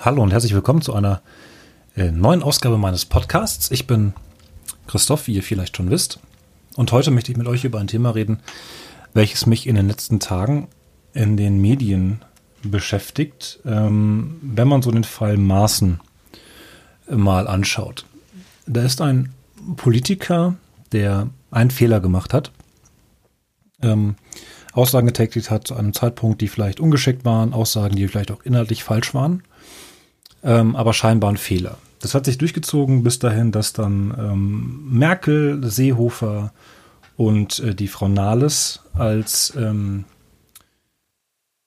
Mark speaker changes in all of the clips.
Speaker 1: Hallo und herzlich willkommen zu einer äh, neuen Ausgabe meines Podcasts. Ich bin Christoph, wie ihr vielleicht schon wisst. Und heute möchte ich mit euch über ein Thema reden, welches mich in den letzten Tagen in den Medien beschäftigt, ähm, wenn man so den Fall Maaßen mal anschaut. Da ist ein Politiker, der einen Fehler gemacht hat, ähm, Aussagen getätigt hat zu einem Zeitpunkt, die vielleicht ungeschickt waren, Aussagen, die vielleicht auch inhaltlich falsch waren ähm, aber scheinbar ein Fehler. Das hat sich durchgezogen bis dahin, dass dann ähm, Merkel, Seehofer und äh, die Frau Nahles als ähm,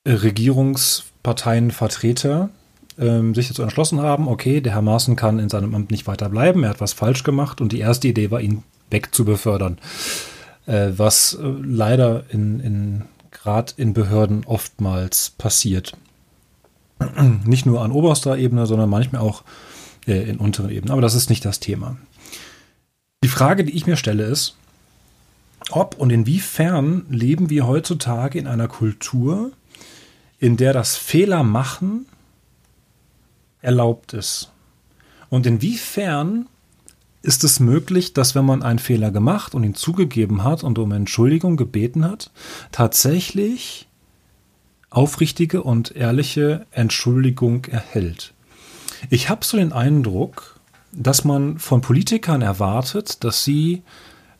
Speaker 1: Regierungsparteienvertreter ähm, sich dazu entschlossen haben, okay, der Herr Maaßen kann in seinem Amt nicht weiter bleiben, er hat was falsch gemacht und die erste Idee war, ihn wegzubefördern. Äh, was äh, leider in, in gerade in Behörden oftmals passiert. Nicht nur an oberster Ebene, sondern manchmal auch äh, in unteren Ebenen. Aber das ist nicht das Thema. Die Frage, die ich mir stelle, ist, ob und inwiefern leben wir heutzutage in einer Kultur, in der das Fehler machen erlaubt ist. Und inwiefern ist es möglich, dass wenn man einen Fehler gemacht und ihn zugegeben hat und um Entschuldigung gebeten hat, tatsächlich aufrichtige und ehrliche Entschuldigung erhält. Ich habe so den Eindruck, dass man von Politikern erwartet, dass sie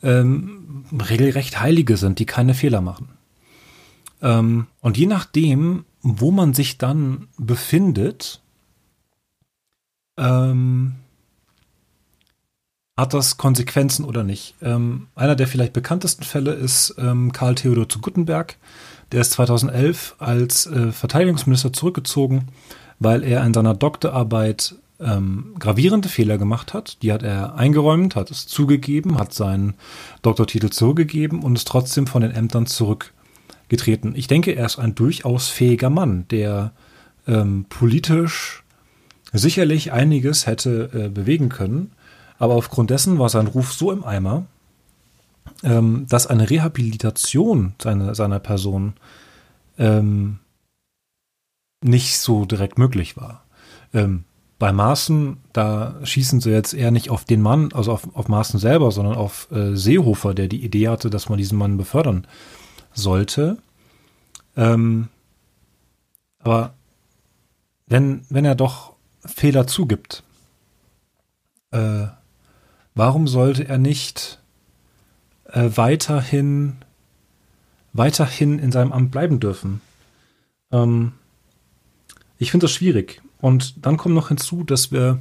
Speaker 1: ähm, regelrecht Heilige sind, die keine Fehler machen. Ähm, und je nachdem, wo man sich dann befindet, ähm, hat das Konsequenzen oder nicht. Ähm, einer der vielleicht bekanntesten Fälle ist ähm, Karl Theodor zu Guttenberg, der ist 2011 als äh, Verteidigungsminister zurückgezogen, weil er in seiner Doktorarbeit ähm, gravierende Fehler gemacht hat. Die hat er eingeräumt, hat es zugegeben, hat seinen Doktortitel zurückgegeben und ist trotzdem von den Ämtern zurückgetreten. Ich denke, er ist ein durchaus fähiger Mann, der ähm, politisch sicherlich einiges hätte äh, bewegen können. Aber aufgrund dessen war sein Ruf so im Eimer, ähm, dass eine Rehabilitation seiner, seiner Person ähm, nicht so direkt möglich war. Ähm, bei Maaßen, da schießen sie jetzt eher nicht auf den Mann, also auf, auf Maaßen selber, sondern auf äh, Seehofer, der die Idee hatte, dass man diesen Mann befördern sollte. Ähm, aber wenn, wenn er doch Fehler zugibt, äh, warum sollte er nicht äh, weiterhin, weiterhin in seinem Amt bleiben dürfen. Ähm, ich finde das schwierig. Und dann kommt noch hinzu, dass wir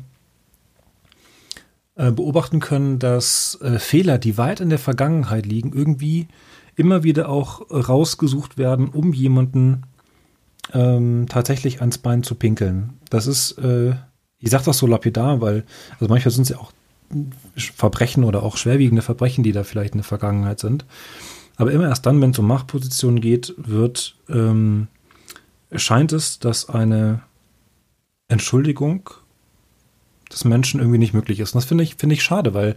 Speaker 1: äh, beobachten können, dass äh, Fehler, die weit in der Vergangenheit liegen, irgendwie immer wieder auch rausgesucht werden, um jemanden ähm, tatsächlich ans Bein zu pinkeln. Das ist, äh, ich sage das so lapidar, weil, also manchmal sind es ja auch Verbrechen oder auch schwerwiegende Verbrechen, die da vielleicht in der Vergangenheit sind. Aber immer erst dann, wenn es um Machtpositionen geht, wird, ähm, scheint es, dass eine Entschuldigung des Menschen irgendwie nicht möglich ist. Und das finde ich, finde ich schade, weil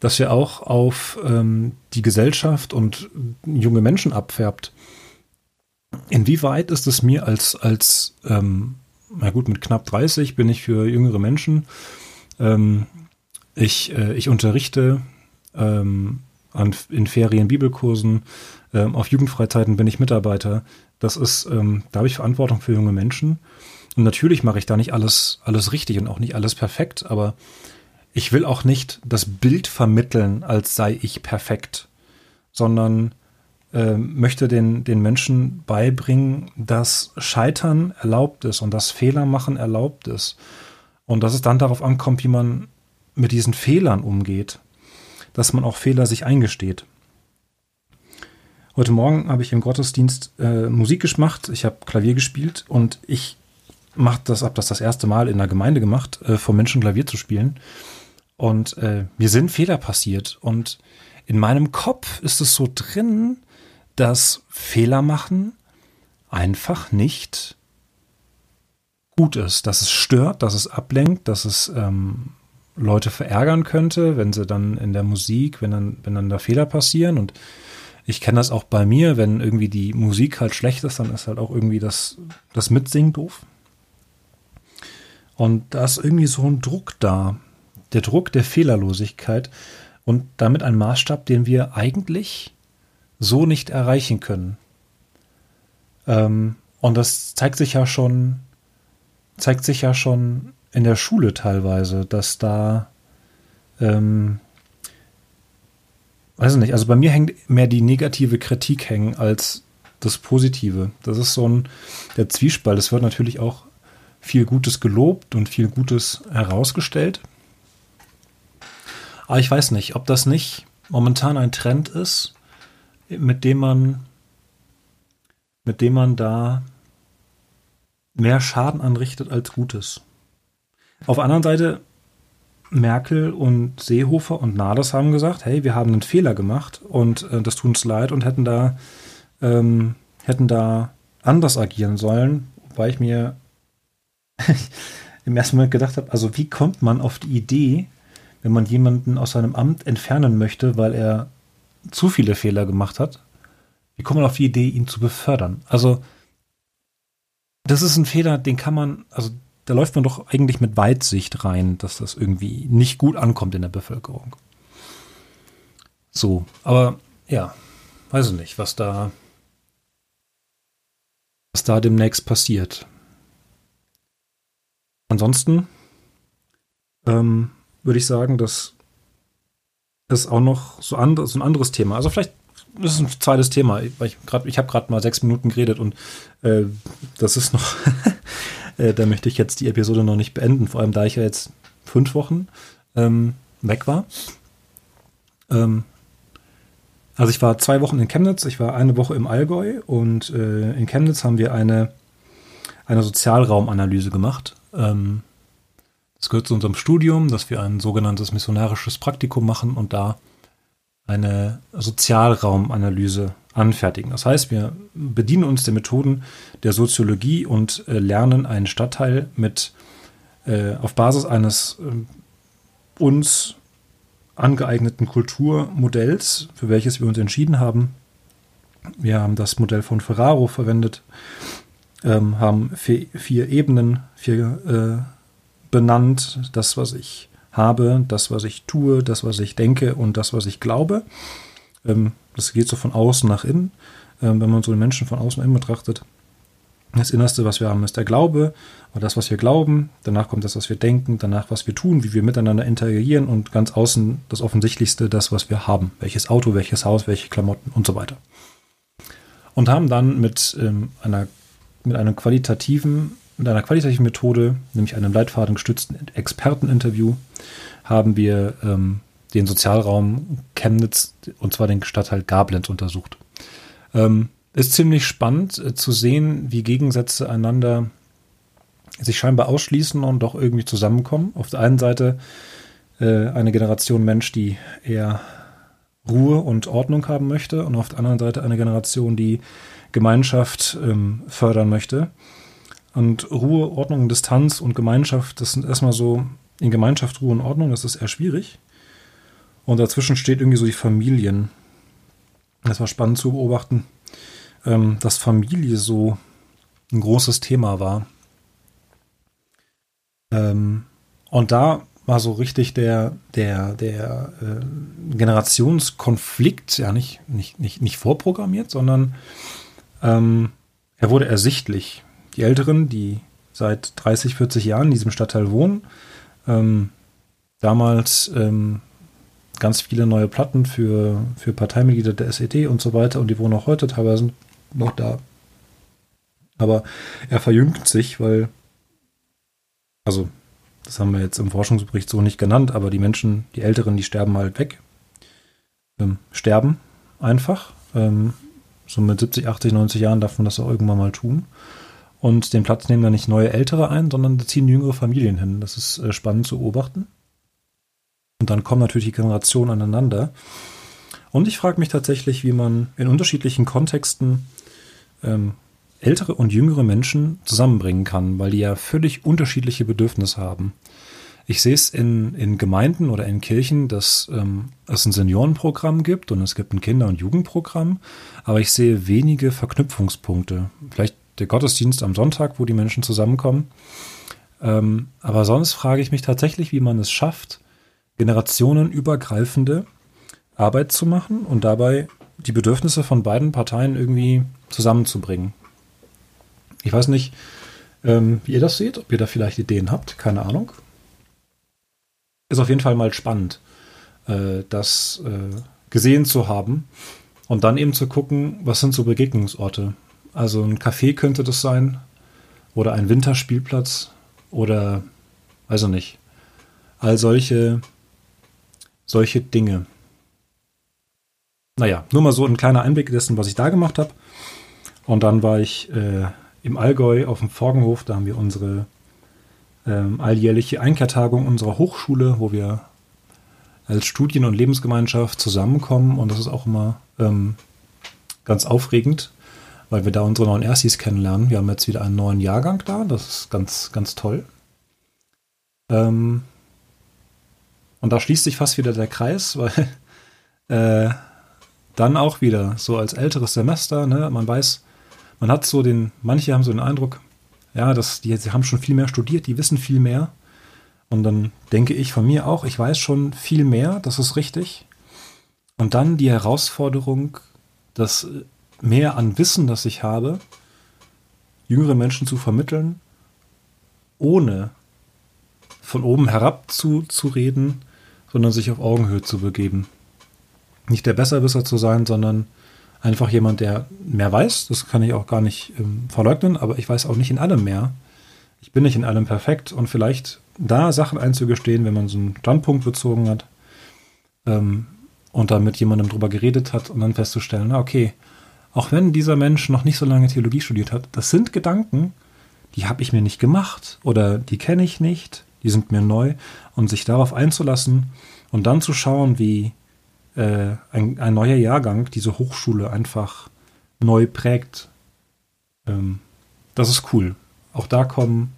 Speaker 1: das ja auch auf ähm, die Gesellschaft und junge Menschen abfärbt. Inwieweit ist es mir als, als ähm, na gut, mit knapp 30 bin ich für jüngere Menschen ähm, ich, äh, ich unterrichte ähm, an, in Ferien, Bibelkursen, ähm, auf Jugendfreizeiten bin ich Mitarbeiter. Das ist, ähm, da habe ich Verantwortung für junge Menschen. Und natürlich mache ich da nicht alles, alles richtig und auch nicht alles perfekt, aber ich will auch nicht das Bild vermitteln, als sei ich perfekt, sondern äh, möchte den, den Menschen beibringen, dass Scheitern erlaubt ist und dass Fehler machen erlaubt ist. Und dass es dann darauf ankommt, wie man mit diesen Fehlern umgeht, dass man auch Fehler sich eingesteht. Heute Morgen habe ich im Gottesdienst äh, Musik gemacht, ich habe Klavier gespielt und ich mache das, habe das das erste Mal in der Gemeinde gemacht, äh, vor Menschen Klavier zu spielen. Und äh, mir sind Fehler passiert und in meinem Kopf ist es so drin, dass Fehler machen einfach nicht gut ist, dass es stört, dass es ablenkt, dass es ähm, Leute verärgern könnte, wenn sie dann in der Musik, wenn dann, wenn dann da Fehler passieren. Und ich kenne das auch bei mir, wenn irgendwie die Musik halt schlecht ist, dann ist halt auch irgendwie das, das Mitsingen doof. Und da ist irgendwie so ein Druck da. Der Druck der Fehlerlosigkeit und damit ein Maßstab, den wir eigentlich so nicht erreichen können. Ähm, und das zeigt sich ja schon, zeigt sich ja schon in der Schule teilweise, dass da, ähm, weiß nicht, also bei mir hängt mehr die negative Kritik hängen als das Positive. Das ist so ein, der Zwiespalt. Es wird natürlich auch viel Gutes gelobt und viel Gutes herausgestellt. Aber ich weiß nicht, ob das nicht momentan ein Trend ist, mit dem man, mit dem man da mehr Schaden anrichtet als Gutes. Auf der anderen Seite, Merkel und Seehofer und Nahles haben gesagt, hey, wir haben einen Fehler gemacht und äh, das tut uns leid und hätten da, ähm, hätten da anders agieren sollen, weil ich mir im ersten Moment gedacht habe, also wie kommt man auf die Idee, wenn man jemanden aus seinem Amt entfernen möchte, weil er zu viele Fehler gemacht hat, wie kommt man auf die Idee, ihn zu befördern? Also, das ist ein Fehler, den kann man, also da läuft man doch eigentlich mit Weitsicht rein, dass das irgendwie nicht gut ankommt in der Bevölkerung. So, aber ja, weiß ich nicht, was da, was da demnächst passiert. Ansonsten ähm, würde ich sagen, dass es auch noch so, and, so ein anderes Thema, also vielleicht ist ein zweites Thema, weil ich ich habe gerade mal sechs Minuten geredet und äh, das ist noch, äh, da möchte ich jetzt die Episode noch nicht beenden, vor allem da ich ja jetzt fünf Wochen ähm, weg war. Ähm, also ich war zwei Wochen in Chemnitz, ich war eine Woche im Allgäu und äh, in Chemnitz haben wir eine, eine Sozialraumanalyse gemacht. Ähm, das gehört zu unserem Studium, dass wir ein sogenanntes missionarisches Praktikum machen und da eine Sozialraumanalyse anfertigen. Das heißt, wir bedienen uns der Methoden der Soziologie und äh, lernen einen Stadtteil mit äh, auf Basis eines äh, uns angeeigneten Kulturmodells, für welches wir uns entschieden haben. Wir haben das Modell von Ferraro verwendet, ähm, haben vier, vier Ebenen, vier äh, benannt, das, was ich habe, das, was ich tue, das, was ich denke und das, was ich glaube. Ähm, das geht so von außen nach innen. Ähm, wenn man so den Menschen von außen innen betrachtet, das Innerste, was wir haben, ist der Glaube oder das, was wir glauben. Danach kommt das, was wir denken. Danach, was wir tun, wie wir miteinander interagieren. Und ganz außen das Offensichtlichste, das, was wir haben. Welches Auto, welches Haus, welche Klamotten und so weiter. Und haben dann mit, ähm, einer, mit einem qualitativen mit einer qualitativen Methode, nämlich einem leitfadengestützten Experteninterview, haben wir ähm, den Sozialraum Chemnitz, und zwar den Stadtteil Gablenz, untersucht. Ähm, ist ziemlich spannend äh, zu sehen, wie Gegensätze einander sich scheinbar ausschließen und doch irgendwie zusammenkommen. Auf der einen Seite äh, eine Generation Mensch, die eher Ruhe und Ordnung haben möchte, und auf der anderen Seite eine Generation, die Gemeinschaft ähm, fördern möchte. Und Ruhe, Ordnung, Distanz und Gemeinschaft, das sind erstmal so, in Gemeinschaft Ruhe und Ordnung, das ist eher schwierig. Und dazwischen steht irgendwie so die Familien. Das war spannend zu beobachten, ähm, dass Familie so ein großes Thema war. Ähm, und da war so richtig der, der, der äh, Generationskonflikt, ja nicht, nicht, nicht, nicht vorprogrammiert, sondern ähm, er wurde ersichtlich die Älteren, die seit 30, 40 Jahren in diesem Stadtteil wohnen, ähm, damals ähm, ganz viele neue Platten für, für Parteimitglieder der SED und so weiter und die wohnen auch heute teilweise noch da. Aber er verjüngt sich, weil, also, das haben wir jetzt im Forschungsbericht so nicht genannt, aber die Menschen, die Älteren, die sterben halt weg. Ähm, sterben einfach. Ähm, so mit 70, 80, 90 Jahren darf man das auch irgendwann mal tun. Und den Platz nehmen dann nicht neue Ältere ein, sondern ziehen jüngere Familien hin. Das ist äh, spannend zu beobachten. Und dann kommen natürlich die Generationen aneinander. Und ich frage mich tatsächlich, wie man in unterschiedlichen Kontexten ähm, ältere und jüngere Menschen zusammenbringen kann, weil die ja völlig unterschiedliche Bedürfnisse haben. Ich sehe es in, in Gemeinden oder in Kirchen, dass ähm, es ein Seniorenprogramm gibt und es gibt ein Kinder- und Jugendprogramm, aber ich sehe wenige Verknüpfungspunkte. Vielleicht der Gottesdienst am Sonntag, wo die Menschen zusammenkommen. Ähm, aber sonst frage ich mich tatsächlich, wie man es schafft, generationenübergreifende Arbeit zu machen und dabei die Bedürfnisse von beiden Parteien irgendwie zusammenzubringen. Ich weiß nicht, ähm, wie ihr das seht, ob ihr da vielleicht Ideen habt, keine Ahnung. Ist auf jeden Fall mal spannend, äh, das äh, gesehen zu haben und dann eben zu gucken, was sind so Begegnungsorte. Also ein Café könnte das sein oder ein Winterspielplatz oder also nicht. All solche solche Dinge. Naja, nur mal so ein kleiner Einblick dessen, was ich da gemacht habe. Und dann war ich äh, im Allgäu auf dem Forgenhof, da haben wir unsere ähm, alljährliche Einkehrtagung unserer Hochschule, wo wir als Studien- und Lebensgemeinschaft zusammenkommen. Und das ist auch immer ähm, ganz aufregend, weil wir da unsere neuen Erstis kennenlernen. Wir haben jetzt wieder einen neuen Jahrgang da. Das ist ganz, ganz toll. Ähm, und da schließt sich fast wieder der Kreis, weil äh, dann auch wieder so als älteres Semester, ne, man weiß, man hat so den, manche haben so den Eindruck, ja, dass die, sie haben schon viel mehr studiert, die wissen viel mehr. Und dann denke ich von mir auch, ich weiß schon viel mehr, das ist richtig. Und dann die Herausforderung, das mehr an Wissen, das ich habe, jüngere Menschen zu vermitteln, ohne von oben herab zu, zu reden, sondern sich auf Augenhöhe zu begeben. Nicht der Besserwisser zu sein, sondern einfach jemand, der mehr weiß. Das kann ich auch gar nicht ähm, verleugnen, aber ich weiß auch nicht in allem mehr. Ich bin nicht in allem perfekt und vielleicht da Sachen einzugestehen, wenn man so einen Standpunkt bezogen hat ähm, und dann mit jemandem drüber geredet hat und dann festzustellen, na okay, auch wenn dieser Mensch noch nicht so lange Theologie studiert hat, das sind Gedanken, die habe ich mir nicht gemacht oder die kenne ich nicht, die sind mir neu und sich darauf einzulassen und dann zu schauen, wie äh, ein, ein, neuer Jahrgang diese Hochschule einfach neu prägt. Ähm, das ist cool. Auch da kommen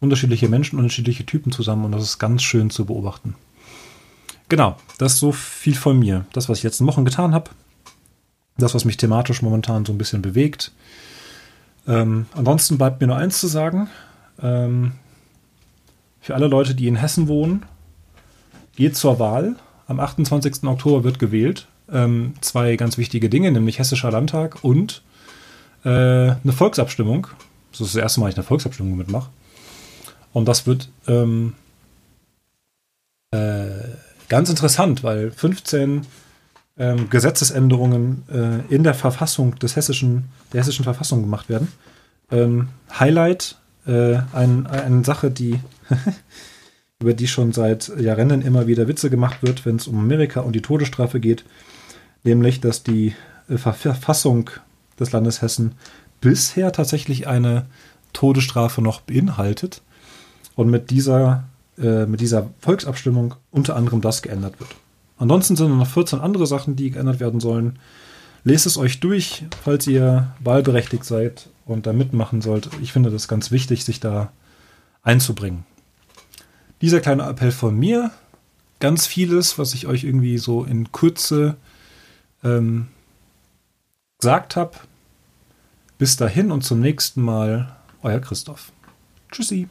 Speaker 1: unterschiedliche Menschen, unterschiedliche Typen zusammen und das ist ganz schön zu beobachten. Genau, das ist so viel von mir. Das, was ich letzten Wochen getan habe, das, was mich thematisch momentan so ein bisschen bewegt. Ähm, ansonsten bleibt mir nur eins zu sagen. Ähm, für alle Leute, die in Hessen wohnen, geht zur Wahl. Am 28. Oktober wird gewählt. Ähm, zwei ganz wichtige Dinge, nämlich Hessischer Landtag und äh, eine Volksabstimmung. Das ist das erste Mal, ich eine Volksabstimmung mitmache. Und das wird ähm, äh, ganz interessant, weil 15 ähm, Gesetzesänderungen äh, in der Verfassung des hessischen, der hessischen Verfassung gemacht werden. Ähm, Highlight, äh, ein, eine Sache, die über die schon seit Jahren immer wieder Witze gemacht wird, wenn es um Amerika und die Todesstrafe geht, nämlich, dass die äh, Verfassung des Landes Hessen bisher tatsächlich eine Todesstrafe noch beinhaltet und mit dieser, äh, mit dieser Volksabstimmung unter anderem das geändert wird. Ansonsten sind noch 14 andere Sachen, die geändert werden sollen. Lest es euch durch, falls ihr wahlberechtigt seid und da mitmachen sollt. Ich finde das ganz wichtig, sich da einzubringen. Dieser kleine Appell von mir, ganz vieles, was ich euch irgendwie so in Kürze ähm, gesagt habe. Bis dahin und zum nächsten Mal, euer Christoph. Tschüssi.